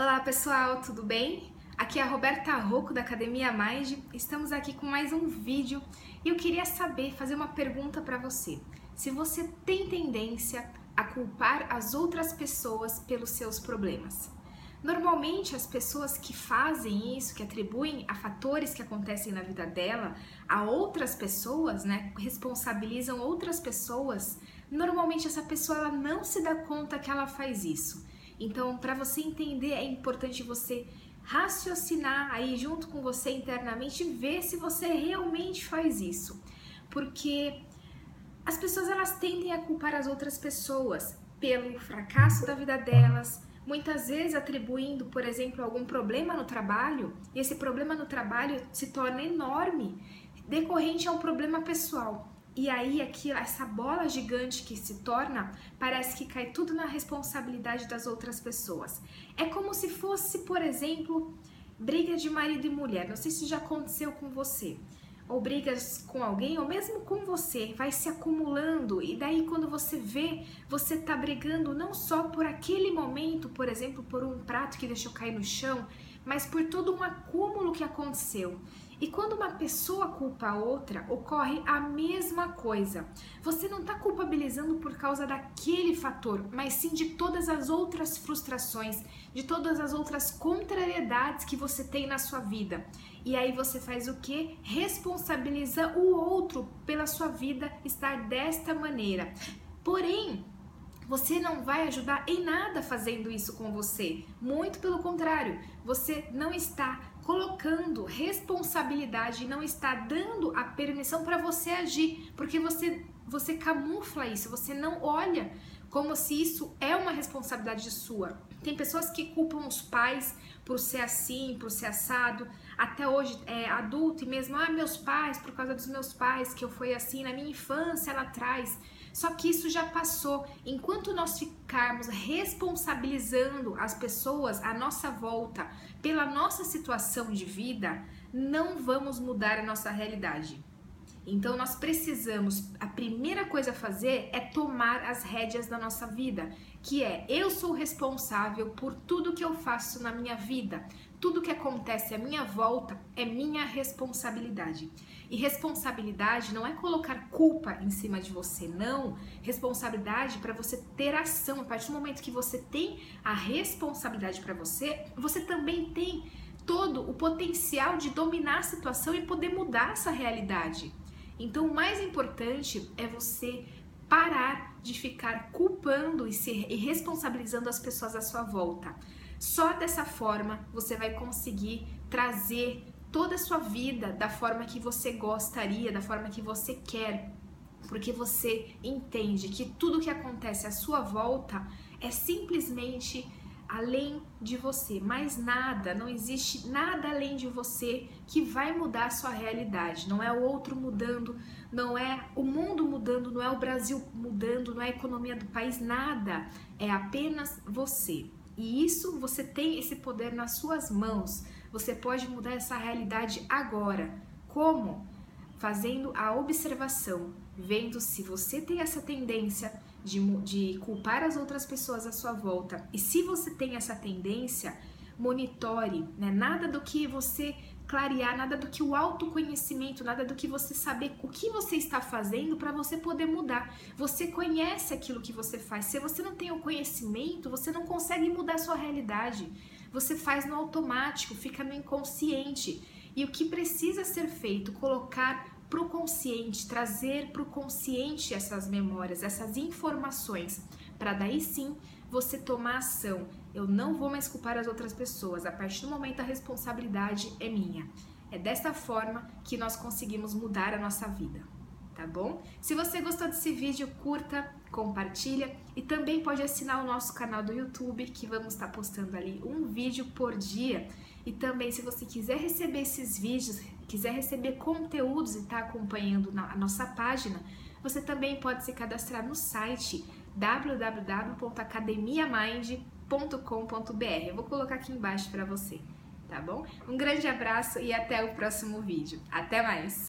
Olá pessoal, tudo bem? Aqui é a Roberta Rocco da Academia Mind. Estamos aqui com mais um vídeo e eu queria saber, fazer uma pergunta para você. Se você tem tendência a culpar as outras pessoas pelos seus problemas. Normalmente as pessoas que fazem isso, que atribuem a fatores que acontecem na vida dela a outras pessoas, né, responsabilizam outras pessoas, normalmente essa pessoa ela não se dá conta que ela faz isso. Então, para você entender, é importante você raciocinar aí junto com você internamente e ver se você realmente faz isso. Porque as pessoas elas tendem a culpar as outras pessoas pelo fracasso da vida delas, muitas vezes atribuindo, por exemplo, algum problema no trabalho, e esse problema no trabalho se torna enorme, decorrente a um problema pessoal. E aí aqui essa bola gigante que se torna, parece que cai tudo na responsabilidade das outras pessoas. É como se fosse, por exemplo, briga de marido e mulher. Não sei se já aconteceu com você. Ou brigas com alguém, ou mesmo com você, vai se acumulando e daí quando você vê, você tá brigando não só por aquele momento, por exemplo, por um prato que deixou cair no chão, mas por todo um acúmulo que aconteceu. E quando uma pessoa culpa a outra, ocorre a mesma coisa. Você não está culpabilizando por causa daquele fator, mas sim de todas as outras frustrações, de todas as outras contrariedades que você tem na sua vida. E aí você faz o que? Responsabiliza o outro pela sua vida estar desta maneira. Porém, você não vai ajudar em nada fazendo isso com você. Muito pelo contrário, você não está colocando responsabilidade e não está dando a permissão para você agir, porque você você camufla isso, você não olha como se isso é uma responsabilidade sua. Tem pessoas que culpam os pais por ser assim, por ser assado, até hoje é adulto e mesmo, ah, meus pais, por causa dos meus pais, que eu fui assim na minha infância lá atrás. Só que isso já passou. Enquanto nós ficarmos responsabilizando as pessoas à nossa volta pela nossa situação de vida, não vamos mudar a nossa realidade. Então nós precisamos, a primeira coisa a fazer é tomar as rédeas da nossa vida, que é eu sou responsável por tudo que eu faço na minha vida. Tudo que acontece à minha volta é minha responsabilidade. E responsabilidade não é colocar culpa em cima de você, não. Responsabilidade para você ter ação. A partir do momento que você tem a responsabilidade para você, você também tem todo o potencial de dominar a situação e poder mudar essa realidade. Então, o mais importante é você parar de ficar culpando e se e responsabilizando as pessoas à sua volta. Só dessa forma você vai conseguir trazer toda a sua vida da forma que você gostaria, da forma que você quer, porque você entende que tudo que acontece à sua volta é simplesmente além de você, mais nada, não existe nada além de você que vai mudar a sua realidade. Não é o outro mudando, não é o mundo mudando, não é o Brasil mudando, não é a economia do país, nada. É apenas você. E isso você tem esse poder nas suas mãos. Você pode mudar essa realidade agora. Como? Fazendo a observação, vendo se você tem essa tendência de, de culpar as outras pessoas à sua volta. E se você tem essa tendência, monitore, né? Nada do que você clarear, nada do que o autoconhecimento, nada do que você saber o que você está fazendo para você poder mudar. Você conhece aquilo que você faz. Se você não tem o conhecimento, você não consegue mudar a sua realidade. Você faz no automático, fica no inconsciente. E o que precisa ser feito? Colocar para o consciente, trazer para o consciente essas memórias, essas informações, para daí sim você tomar ação. Eu não vou mais culpar as outras pessoas, a partir do momento a responsabilidade é minha. É dessa forma que nós conseguimos mudar a nossa vida, tá bom? Se você gostou desse vídeo, curta, compartilha e também pode assinar o nosso canal do YouTube, que vamos estar postando ali um vídeo por dia. E também, se você quiser receber esses vídeos, quiser receber conteúdos e estar tá acompanhando a nossa página, você também pode se cadastrar no site www.academiamind.com.br. Eu vou colocar aqui embaixo para você, tá bom? Um grande abraço e até o próximo vídeo. Até mais!